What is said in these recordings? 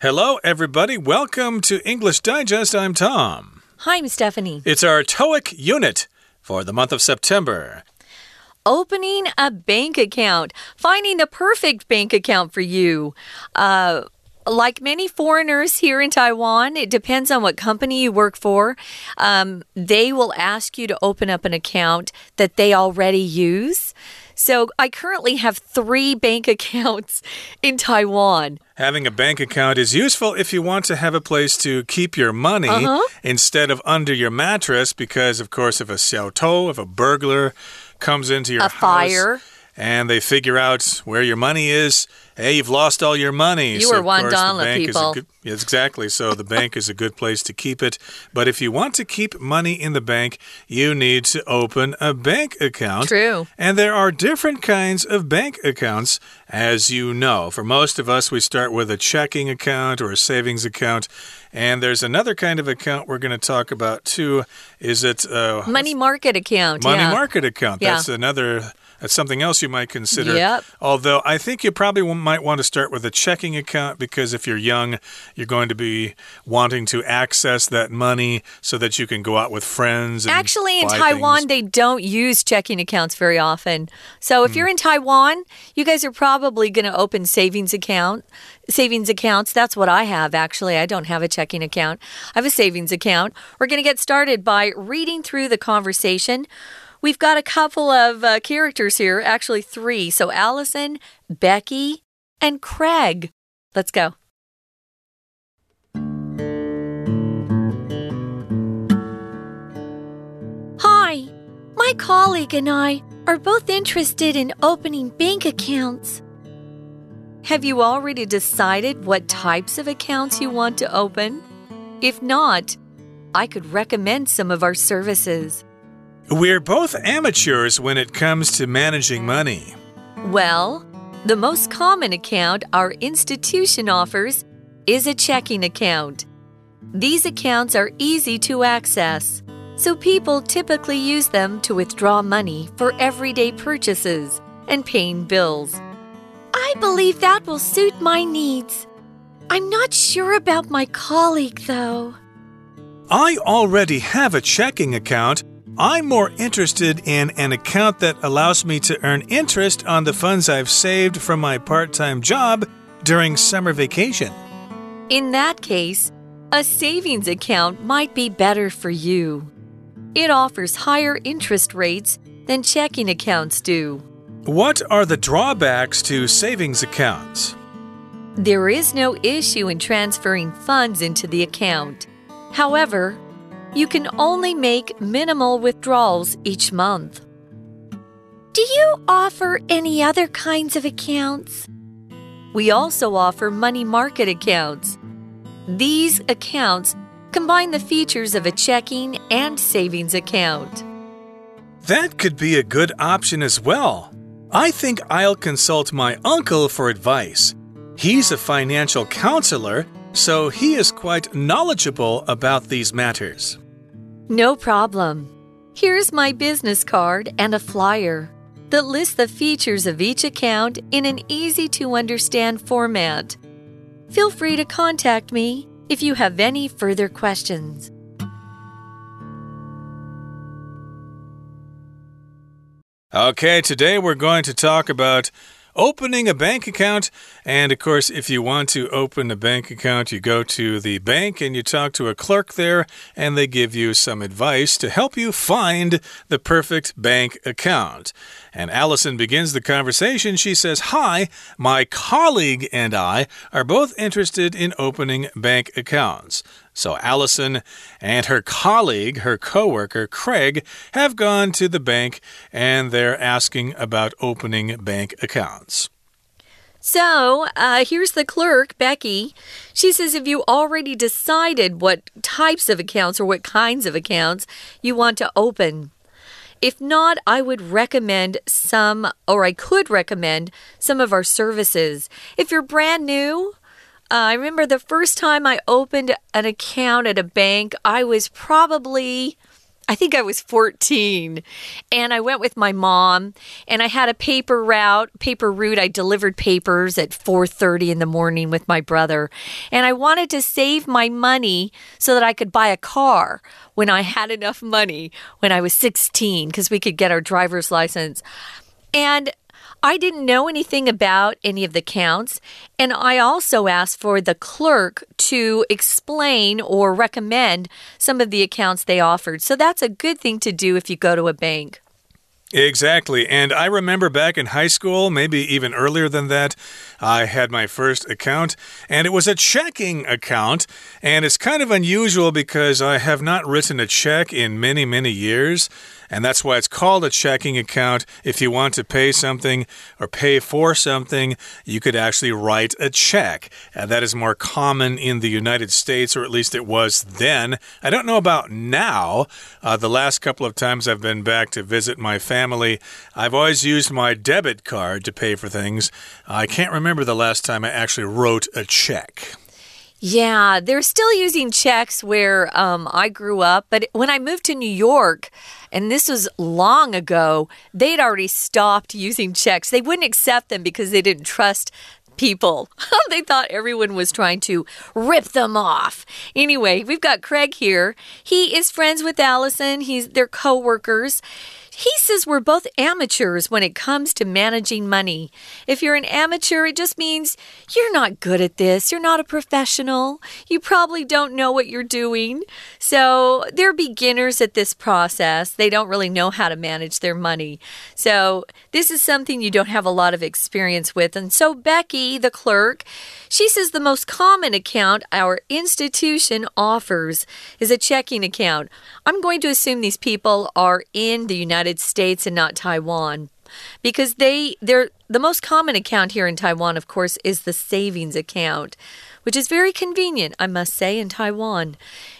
Hello, everybody. Welcome to English Digest. I'm Tom. Hi, I'm Stephanie. It's our TOEIC unit for the month of September. Opening a bank account, finding the perfect bank account for you. Uh, like many foreigners here in Taiwan, it depends on what company you work for. Um, they will ask you to open up an account that they already use. So I currently have three bank accounts in Taiwan. Having a bank account is useful if you want to have a place to keep your money uh -huh. instead of under your mattress, because, of course, if a xiaotou, if a burglar comes into your a house fire. And they figure out where your money is, hey, you've lost all your money. You so were one dollar, people. Good, exactly. So the bank is a good place to keep it. But if you want to keep money in the bank, you need to open a bank account. True. And there are different kinds of bank accounts, as you know. For most of us, we start with a checking account or a savings account. And there's another kind of account we're going to talk about too. Is it uh, money market account? Money yeah. market account. That's yeah. another that's something else you might consider. Yep. Although I think you probably might want to start with a checking account because if you're young, you're going to be wanting to access that money so that you can go out with friends. Actually, in Taiwan, things. they don't use checking accounts very often. So if mm. you're in Taiwan, you guys are probably going to open savings account savings accounts. That's what I have, actually. I don't have a checking account, I have a savings account. We're going to get started by reading through the conversation. We've got a couple of uh, characters here, actually, three. So Allison, Becky, and Craig. Let's go. Hi, my colleague and I are both interested in opening bank accounts. Have you already decided what types of accounts you want to open? If not, I could recommend some of our services. We're both amateurs when it comes to managing money. Well, the most common account our institution offers is a checking account. These accounts are easy to access, so people typically use them to withdraw money for everyday purchases and paying bills. I believe that will suit my needs. I'm not sure about my colleague, though. I already have a checking account I'm more interested in an account that allows me to earn interest on the funds I've saved from my part time job during summer vacation. In that case, a savings account might be better for you. It offers higher interest rates than checking accounts do. What are the drawbacks to savings accounts? There is no issue in transferring funds into the account. However, you can only make minimal withdrawals each month. Do you offer any other kinds of accounts? We also offer money market accounts. These accounts combine the features of a checking and savings account. That could be a good option as well. I think I'll consult my uncle for advice. He's a financial counselor so he is quite knowledgeable about these matters. No problem. Here's my business card and a flyer that lists the features of each account in an easy to understand format. Feel free to contact me if you have any further questions. Okay, today we're going to talk about opening a bank account. And of course, if you want to open a bank account, you go to the bank and you talk to a clerk there, and they give you some advice to help you find the perfect bank account. And Allison begins the conversation. She says, Hi, my colleague and I are both interested in opening bank accounts. So Allison and her colleague, her coworker Craig, have gone to the bank and they're asking about opening bank accounts. So, uh, here's the clerk, Becky. She says if you already decided what types of accounts or what kinds of accounts you want to open. If not, I would recommend some, or I could recommend some of our services. If you're brand new, uh, I remember the first time I opened an account at a bank, I was probably I think I was 14 and I went with my mom and I had a paper route, paper route. I delivered papers at 4:30 in the morning with my brother and I wanted to save my money so that I could buy a car when I had enough money when I was 16 because we could get our driver's license. And I didn't know anything about any of the counts, and I also asked for the clerk to explain or recommend some of the accounts they offered. So that's a good thing to do if you go to a bank. Exactly. And I remember back in high school, maybe even earlier than that, I had my first account, and it was a checking account. And it's kind of unusual because I have not written a check in many, many years. And that's why it's called a checking account. If you want to pay something or pay for something, you could actually write a check. And that is more common in the United States, or at least it was then. I don't know about now. Uh, the last couple of times I've been back to visit my family, I've always used my debit card to pay for things. I can't remember the last time I actually wrote a check. Yeah, they're still using checks where um, I grew up. But when I moved to New York, and this was long ago, they'd already stopped using checks. They wouldn't accept them because they didn't trust people. they thought everyone was trying to rip them off. Anyway, we've got Craig here. He is friends with Allison. He's their co-workers. He says we're both amateurs when it comes to managing money. If you're an amateur, it just means you're not good at this. You're not a professional. You probably don't know what you're doing. So they're beginners at this process. They don't really know how to manage their money. So this is something you don't have a lot of experience with. And so Becky, the clerk, she says the most common account our institution offers is a checking account. I'm going to assume these people are in the United States and not Taiwan because they they're the most common account here in Taiwan of course is the savings account which is very convenient I must say in Taiwan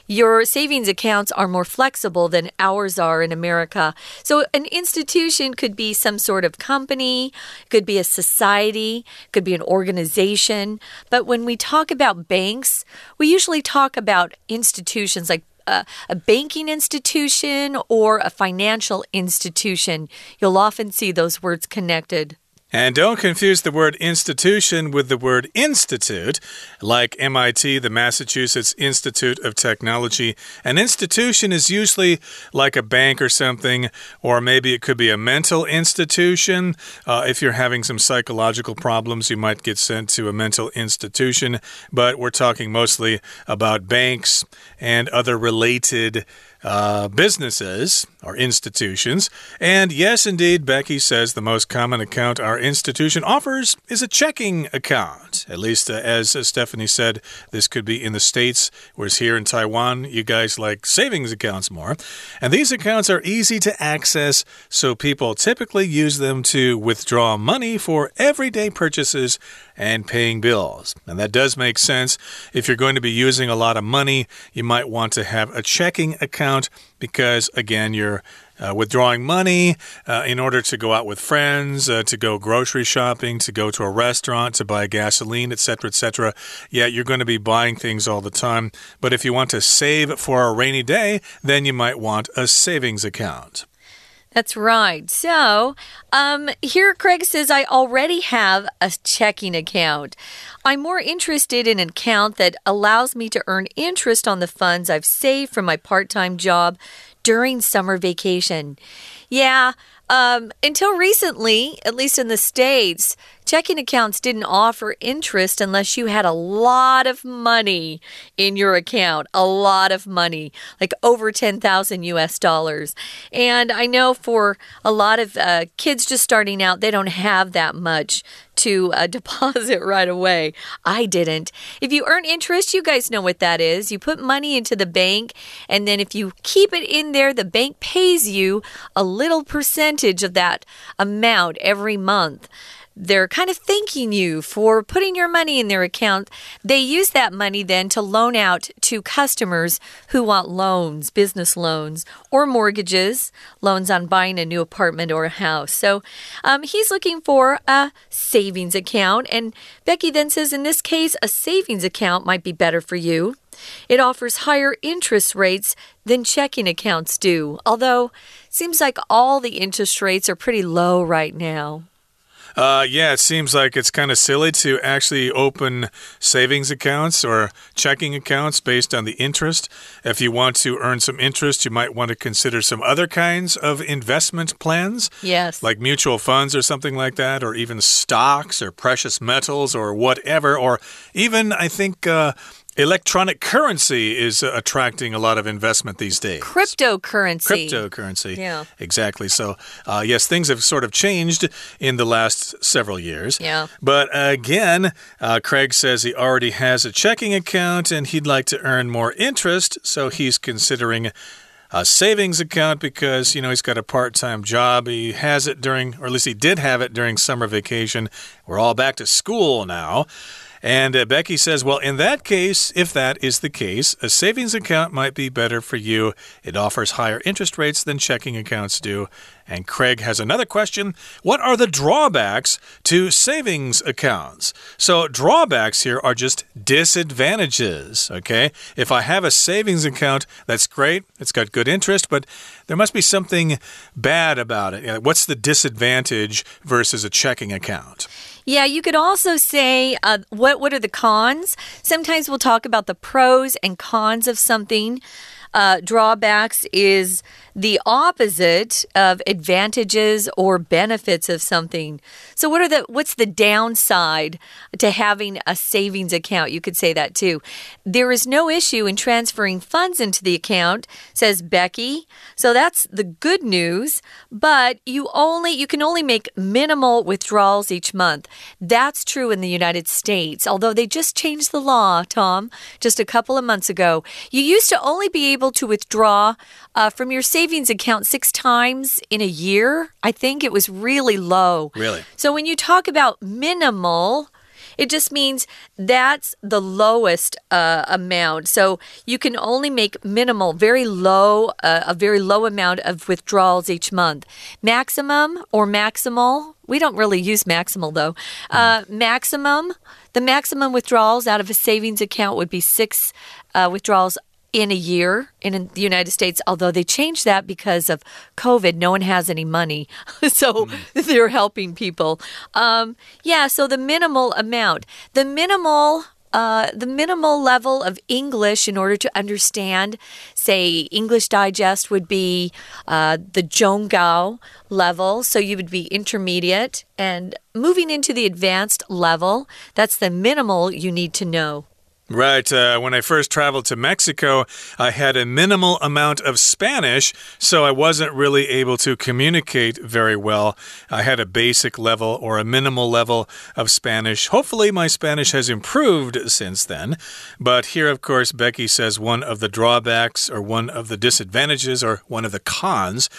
your savings accounts are more flexible than ours are in America. So, an institution could be some sort of company, could be a society, could be an organization. But when we talk about banks, we usually talk about institutions like a, a, banking institution or a financial institution. You'll often see those words connected. And don't confuse the word institution with the word institute, like MIT, the Massachusetts Institute of Technology. An institution is usually like a bank or something, or maybe it could be a mental institution. Uh, if you're having some psychological problems, you might get sent to a mental institution. But we're talking mostly about banks and other related uh, businesses or institutions. And yes, indeed, Becky says the most common account our institution offers is a checking account. At least, uh, as uh, Stephanie said, this could be in the States, whereas here in Taiwan, you guys like savings accounts more. And these accounts are easy to access, so people typically use them to withdraw money for everyday purchases and paying bills. And that does make sense. If you're going to be using a lot of money, you might want to have a checking account because, again, you're uh, withdrawing money uh, in order to go out with friends, uh, to go grocery shopping, to go to a restaurant, to buy gasoline, etc., etc. Yeah, you're going to be buying things all the time. But if you want to save for a rainy day, then you might want a savings account. That's right. So, um, here Craig says, I already have a checking account. I'm more interested in an account that allows me to earn interest on the funds I've saved from my part time job during summer vacation. Yeah, um, until recently, at least in the States, checking accounts didn't offer interest unless you had a lot of money in your account, a lot of money, like over 10,000 US dollars. And I know for a lot of uh, kids just starting out, they don't have that much to uh, deposit right away. I didn't. If you earn interest, you guys know what that is. You put money into the bank, and then if you keep it in there, the bank pays you a little percentage of that amount every month they're kind of thanking you for putting your money in their account. They use that money then to loan out to customers who want loans, business loans, or mortgages, loans on buying a new apartment or a house. So um, he's looking for a savings account. And Becky then says, in this case, a savings account might be better for you. It offers higher interest rates than checking accounts do, although seems like all the interest rates are pretty low right now. Uh, yeah, it seems like it's kind of silly to actually open savings accounts or checking accounts based on the interest. If you want to earn some interest, you might want to consider some other kinds of investment plans. Yes. Like mutual funds or something like that, or even stocks or precious metals or whatever, or even, I think, uh, Electronic currency is uh, attracting a lot of investment these days. Cryptocurrency. Cryptocurrency. Yeah. Exactly. So, uh, yes, things have sort of changed in the last several years. Yeah. But again, uh, Craig says he already has a checking account and he'd like to earn more interest. So he's considering a savings account because, you know, he's got a part time job. He has it during, or at least he did have it during summer vacation. We're all back to school now. And uh, Becky says, Well, in that case, if that is the case, a savings account might be better for you. It offers higher interest rates than checking accounts do. And Craig has another question What are the drawbacks to savings accounts? So, drawbacks here are just disadvantages, okay? If I have a savings account, that's great, it's got good interest, but there must be something bad about it. What's the disadvantage versus a checking account? Yeah, you could also say uh, what what are the cons? Sometimes we'll talk about the pros and cons of something. Uh, drawbacks is the opposite of advantages or benefits of something. So what are the what's the downside to having a savings account? You could say that too. There is no issue in transferring funds into the account, says Becky. So that's the good news, but you only you can only make minimal withdrawals each month. That's true in the United States, although they just changed the law, Tom, just a couple of months ago. You used to only be able to withdraw uh, from your savings account six times in a year. I think it was really low. Really? So when you talk about minimal, it just means that's the lowest uh, amount. So you can only make minimal, very low, uh, a very low amount of withdrawals each month. Maximum or maximal, we don't really use maximal though. Uh, maximum, the maximum withdrawals out of a savings account would be six uh, withdrawals in a year in the United States, although they changed that because of COVID. No one has any money. so mm. they're helping people. Um, yeah, so the minimal amount, the minimal. Uh, the minimal level of English in order to understand, say, English Digest would be uh, the Zhonggao level. So you would be intermediate. And moving into the advanced level, that's the minimal you need to know. Right. Uh, when I first traveled to Mexico, I had a minimal amount of Spanish, so I wasn't really able to communicate very well. I had a basic level or a minimal level of Spanish. Hopefully, my Spanish has improved since then. But here, of course, Becky says one of the drawbacks or one of the disadvantages or one of the cons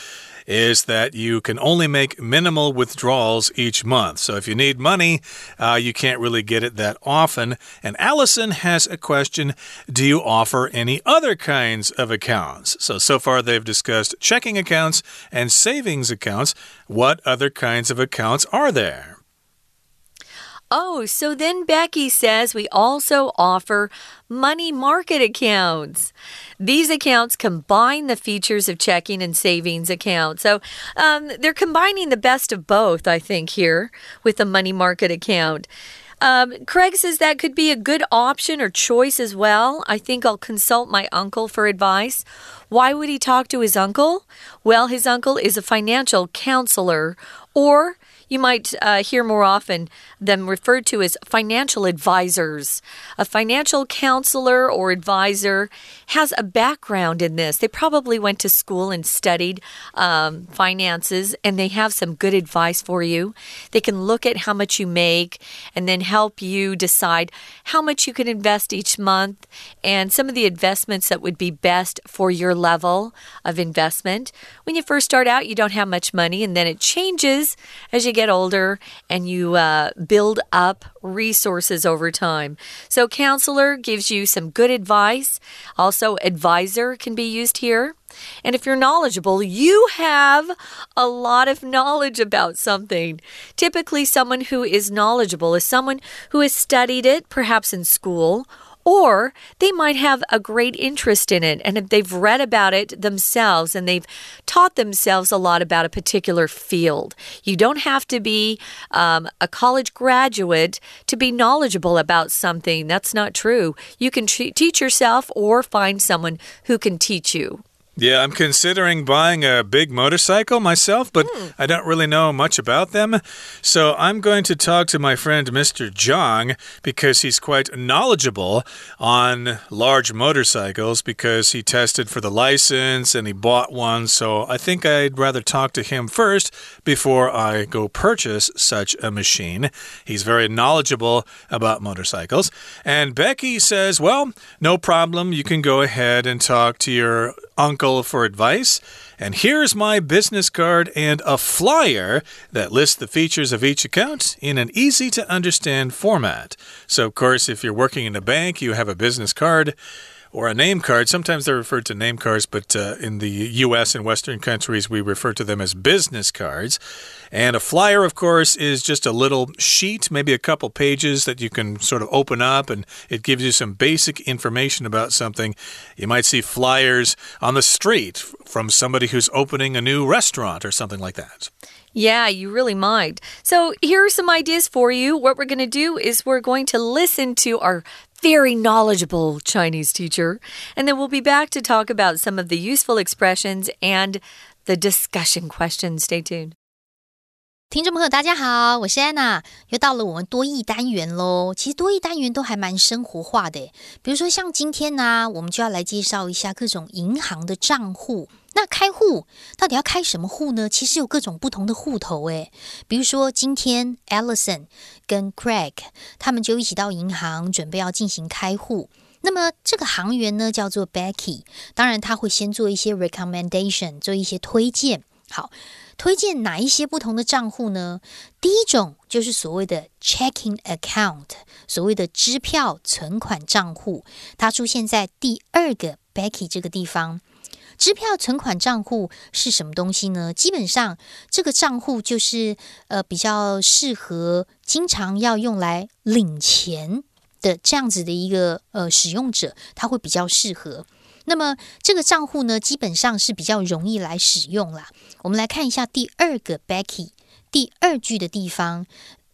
is that you can only make minimal withdrawals each month. So if you need money, uh, you can't really get it that often. And Allison has a question Do you offer any other kinds of accounts? So, so far they've discussed checking accounts and savings accounts. What other kinds of accounts are there? Oh, so then Becky says we also offer money market accounts. These accounts combine the features of checking and savings accounts. So um, they're combining the best of both, I think, here with the money market account. Um, Craig says that could be a good option or choice as well. I think I'll consult my uncle for advice. Why would he talk to his uncle? Well, his uncle is a financial counselor or you might uh, hear more often them referred to as financial advisors. A financial counselor or advisor has a background in this. They probably went to school and studied um, finances, and they have some good advice for you. They can look at how much you make and then help you decide how much you can invest each month and some of the investments that would be best for your level of investment. When you first start out, you don't have much money, and then it changes as you get older and you uh, build up resources over time. So, counselor gives you some good advice. Also, advisor can be used here. And if you're knowledgeable, you have a lot of knowledge about something. Typically, someone who is knowledgeable is someone who has studied it, perhaps in school, Or they might have a great interest in it and they've read about it themselves and they've taught themselves a lot about a particular field. You don't have to be um, a college graduate to be knowledgeable about something. That's not true. You can teach yourself or find someone who can teach you. Yeah, I'm considering buying a big motorcycle myself, but hmm. I don't really know much about them. So I'm going to talk to my friend Mr. Zhang because he's quite knowledgeable on large motorcycles because he tested for the license and he bought one. So I think I'd rather talk to him first before I go purchase such a machine. He's very knowledgeable about motorcycles. And Becky says, well, no problem. You can go ahead and talk to your uncle for advice. And here's my business card and a flyer that lists the features of each account in an easy to understand format. So, of course, if you're working in a bank, you have a business card or a name card. Sometimes they're referred to name cards, but uh, in the US and Western countries, we refer to them as business cards. And a flyer, of course, is just a little sheet, maybe a couple pages that you can sort of open up, and it gives you some basic information about something. You might see flyers on the street from somebody who's opening a new restaurant or something like that. Yeah, you really might. So, here are some ideas for you. What we're going to do is we're going to listen to our very knowledgeable Chinese teacher. And then we'll be back to talk about some of the useful expressions and the discussion questions. Stay tuned. 听众朋友，大家好，我是安娜，又到了我们多义单元喽。其实多义单元都还蛮生活化的，比如说像今天呢，我们就要来介绍一下各种银行的账户。 那开户到底要开什么户呢？其实有各种不同的户头诶。比如说今天 Alison 跟 Craig 他们就一起到银行准备要进行开户。那么这个行员呢叫做 Becky，当然他会先做一些 recommendation，做一些推荐。好。推荐哪一些不同的账户呢？第一种就是所谓的 checking account，所谓的支票存款账户，它出现在第二个 Becky 这个地方。支票存款账户是什么东西呢？基本上这个账户就是呃比较适合经常要用来领钱的这样子的一个呃使用者，他会比较适合。那么这个账户呢，基本上是比较容易来使用啦。我们来看一下第二个 Becky 第二句的地方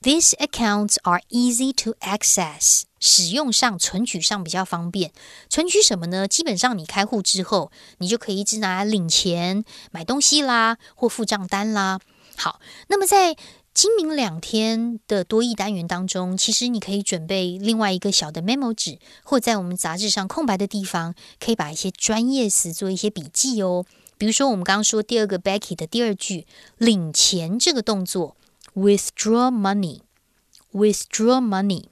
，These accounts are easy to access，使用上、存取上比较方便。存取什么呢？基本上你开户之后，你就可以一直拿来领钱、买东西啦，或付账单啦。好，那么在今明两天的多义单元当中，其实你可以准备另外一个小的 memo 纸，或在我们杂志上空白的地方，可以把一些专业词做一些笔记哦。比如说，我们刚刚说第二个 Becky 的第二句，领钱这个动作，withdraw money，withdraw money。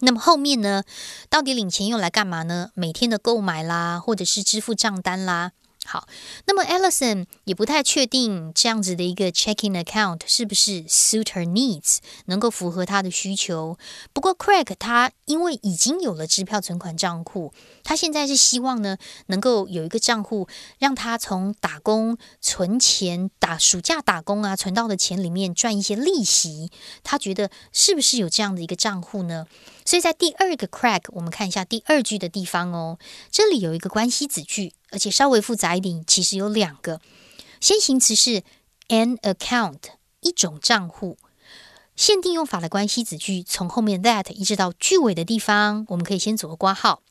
那么后面呢，到底领钱用来干嘛呢？每天的购买啦，或者是支付账单啦。好，那么 Allison 也不太确定这样子的一个 checking account 是不是 suit her needs，能够符合她的需求。不过 Craig 他因为已经有了支票存款账户，他现在是希望呢能够有一个账户，让他从打工存钱、打暑假打工啊存到的钱里面赚一些利息。他觉得是不是有这样的一个账户呢？所以在第二个 Craig，我们看一下第二句的地方哦，这里有一个关系子句。而且稍微复杂一点，其实有两个先行词是 an account 一种账户，限定用法的关系子句从后面 that 一直到句尾的地方，我们可以先做个括号。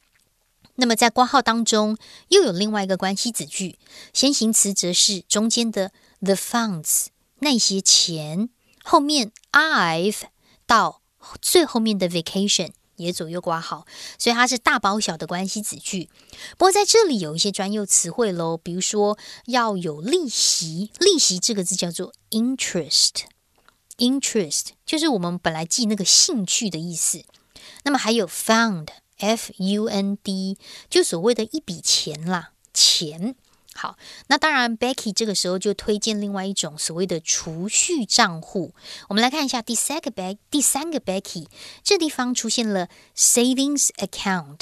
那么在括号当中又有另外一个关系子句，先行词则是中间的 the funds 那些钱，后面 I've 到最后面的 vacation。也左右挂号，所以它是大包小的关系子句。不过在这里有一些专用词汇喽，比如说要有利息，利息这个字叫做 interest，interest 就是我们本来记那个兴趣的意思。那么还有 fund，f u n d，就所谓的一笔钱啦，钱。好，那当然，Becky 这个时候就推荐另外一种所谓的储蓄账户。我们来看一下第三个 Bec 第三个 Becky，这地方出现了 savings account。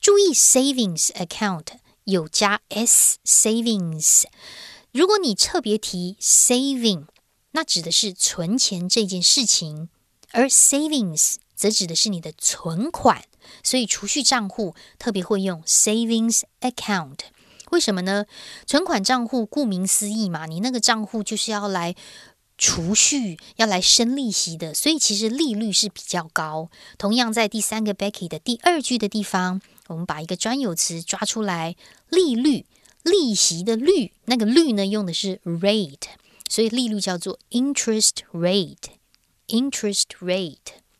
注意 savings account 有加 s savings。如果你特别提 saving，那指的是存钱这件事情，而 savings 则指的是你的存款。所以储蓄账户特别会用 savings account。为什么呢？存款账户顾名思义嘛，你那个账户就是要来储蓄、要来生利息的，所以其实利率是比较高。同样，在第三个 Becky 的第二句的地方，我们把一个专有词抓出来，利率、利息的率，那个率呢用的是 rate，所以利率叫做 interest rate，interest rate。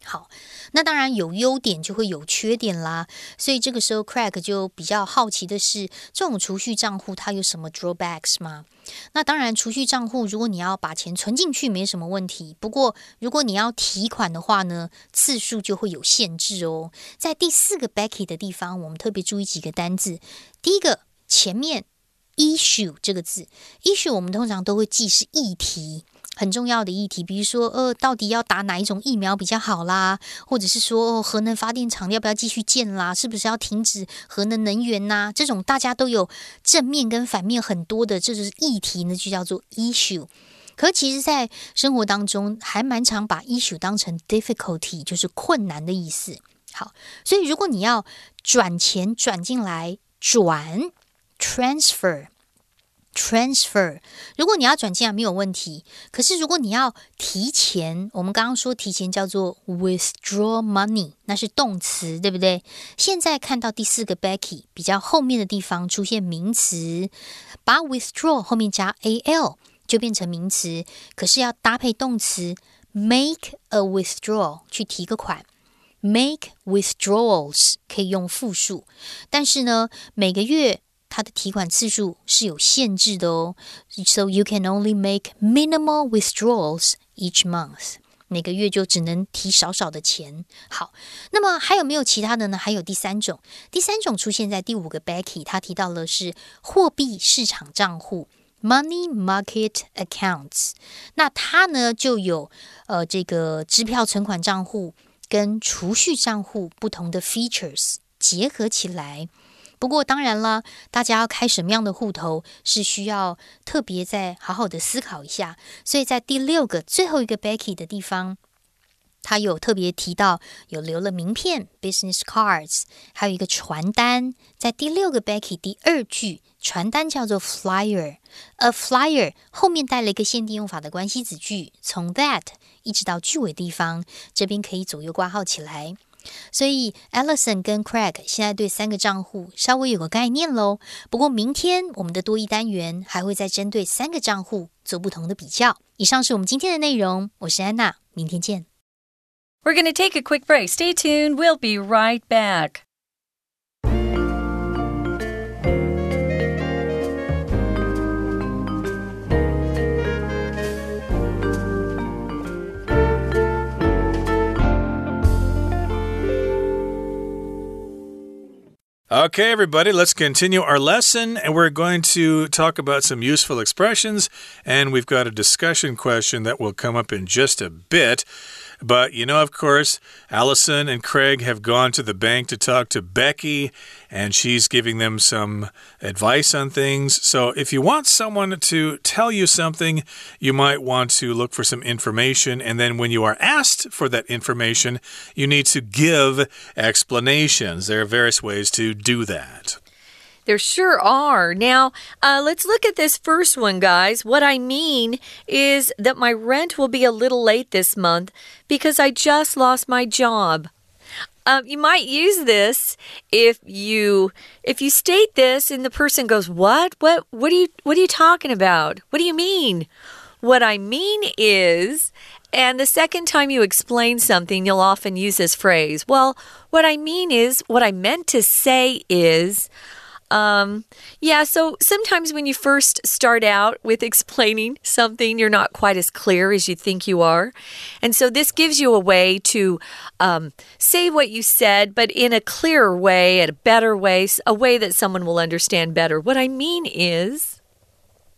好，那当然有优点就会有缺点啦。所以这个时候，Craig 就比较好奇的是，这种储蓄账户它有什么 drawbacks 吗？那当然，储蓄账户如果你要把钱存进去，没什么问题。不过，如果你要提款的话呢，次数就会有限制哦。在第四个 Becky 的地方，我们特别注意几个单字。第一个，前面 issue 这个字，issue 我们通常都会记是议题。很重要的议题，比如说，呃，到底要打哪一种疫苗比较好啦？或者是说，核能发电厂要不要继续建啦？是不是要停止核能能源呐？这种大家都有正面跟反面很多的，这就是议题呢，就叫做 issue。可其实，在生活当中，还蛮常把 issue 当成 difficulty，就是困难的意思。好，所以如果你要转钱转进来，转 transfer。Transfer，如果你要转进来没有问题，可是如果你要提前，我们刚刚说提前叫做 withdraw money，那是动词，对不对？现在看到第四个 Becky 比较后面的地方出现名词，把 withdraw 后面加 al 就变成名词，可是要搭配动词 make a withdrawal 去提个款，make withdrawals 可以用复数，但是呢，每个月。它的提款次数是有限制的哦，so you can only make minimal withdrawals each month。每个月就只能提少少的钱。好，那么还有没有其他的呢？还有第三种，第三种出现在第五个 Becky，他提到了是货币市场账户 （money market accounts）。那它呢就有呃这个支票存款账户跟储蓄账户不同的 features 结合起来。不过当然了，大家要开什么样的户头是需要特别再好好的思考一下。所以在第六个最后一个 Becky 的地方，他有特别提到有留了名片 （business cards），还有一个传单。在第六个 Becky 第二句，传单叫做 flyer，a flyer 后面带了一个限定用法的关系子句，从 that 一直到句尾地方，这边可以左右挂号起来。所以，Allison 跟 craig 现在对三个账户稍微有个概念喽不过明天我们的多一单元还会再针对三个账户做不同的比较。以上是我们今天的内容我是安娜明天见。We're gonna take a quick break. Stay tuned. We'll be right back. Okay, everybody, let's continue our lesson. And we're going to talk about some useful expressions. And we've got a discussion question that will come up in just a bit. But you know, of course, Allison and Craig have gone to the bank to talk to Becky, and she's giving them some advice on things. So, if you want someone to tell you something, you might want to look for some information. And then, when you are asked for that information, you need to give explanations. There are various ways to do that. There sure are. Now, uh, let's look at this first one, guys. What I mean is that my rent will be a little late this month because I just lost my job. Um, you might use this if you if you state this and the person goes, "What? What? What are you? What are you talking about? What do you mean?" What I mean is, and the second time you explain something, you'll often use this phrase. Well, what I mean is, what I meant to say is. Um, yeah, so sometimes when you first start out with explaining something, you're not quite as clear as you think you are. And so this gives you a way to um, say what you said, but in a clearer way, in a better way, a way that someone will understand better. What I mean is.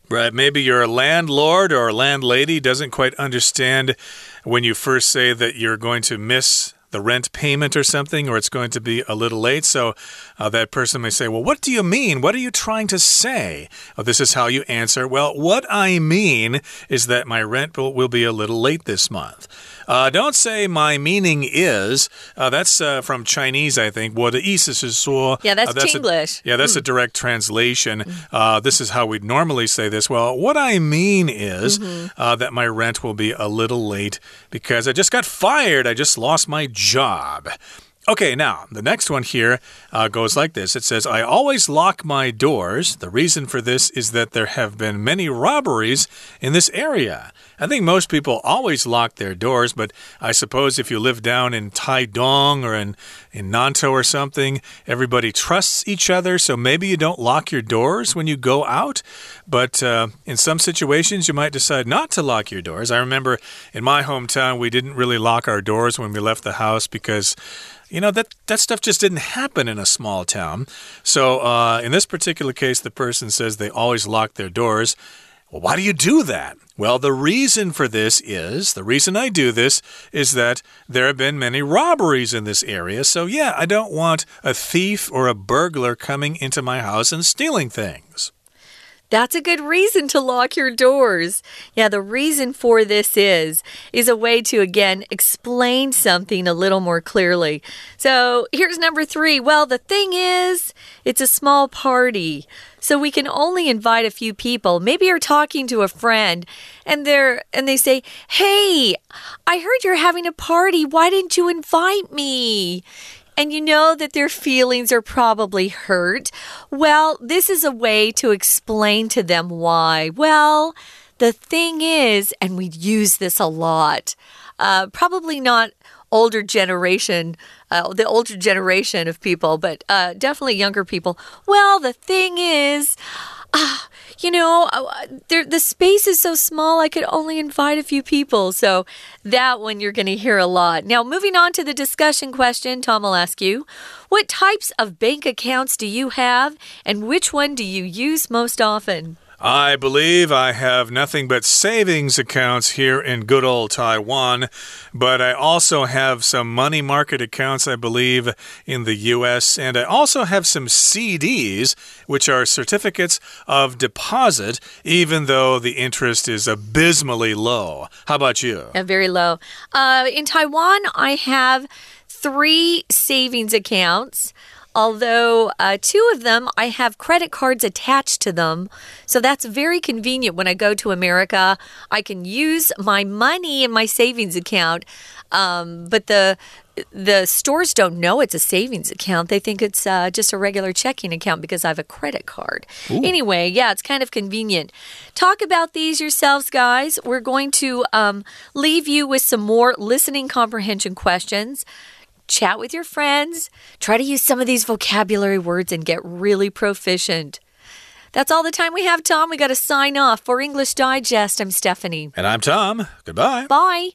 Right, maybe your landlord or a landlady doesn't quite understand when you first say that you're going to miss the rent payment or something, or it's going to be a little late. So uh, that person may say, Well, what do you mean? What are you trying to say? Well, this is how you answer. Well, what I mean is that my rent will, will be a little late this month. Uh, don't say my meaning is. Uh, that's uh, from Chinese, I think. 我的意思是说. Yeah, that's, uh, that's Chinglish. A, yeah, that's a direct translation. Uh, this is how we'd normally say this. Well, what I mean is -hmm. uh, that my rent will be a little late because I just got fired. I just lost my job. Okay, now the next one here uh, goes like this It says, I always lock my doors. The reason for this is that there have been many robberies in this area. I think most people always lock their doors, but I suppose if you live down in Taidong or in, in Nantou or something, everybody trusts each other, so maybe you don't lock your doors when you go out. But uh, in some situations, you might decide not to lock your doors. I remember in my hometown, we didn't really lock our doors when we left the house because you know that that stuff just didn't happen in a small town so uh, in this particular case the person says they always lock their doors well, why do you do that? Well, the reason for this is the reason I do this is that there have been many robberies in this area. So, yeah, I don't want a thief or a burglar coming into my house and stealing things. That's a good reason to lock your doors. Yeah, the reason for this is is a way to again explain something a little more clearly. So, here's number 3. Well, the thing is, it's a small party. So we can only invite a few people. Maybe you're talking to a friend and they're and they say, "Hey, I heard you're having a party. Why didn't you invite me?" And you know that their feelings are probably hurt. Well, this is a way to explain to them why. Well, the thing is, and we use this a lot, uh, probably not older generation, uh, the older generation of people, but uh, definitely younger people. Well, the thing is, ah, you know, uh, there, the space is so small, I could only invite a few people. So that one you're going to hear a lot. Now, moving on to the discussion question, Tom will ask you what types of bank accounts do you have, and which one do you use most often? I believe I have nothing but savings accounts here in good old Taiwan, but I also have some money market accounts, I believe, in the US, and I also have some CDs, which are certificates of deposit, even though the interest is abysmally low. How about you? Very low. Uh, in Taiwan, I have three savings accounts although uh, two of them I have credit cards attached to them. So that's very convenient when I go to America. I can use my money in my savings account, um, but the the stores don't know it's a savings account. They think it's uh, just a regular checking account because I have a credit card. Ooh. Anyway, yeah, it's kind of convenient. Talk about these yourselves, guys. We're going to um, leave you with some more listening comprehension questions chat with your friends, try to use some of these vocabulary words and get really proficient. That's all the time we have, Tom. We got to sign off. For English Digest, I'm Stephanie. And I'm Tom. Goodbye. Bye.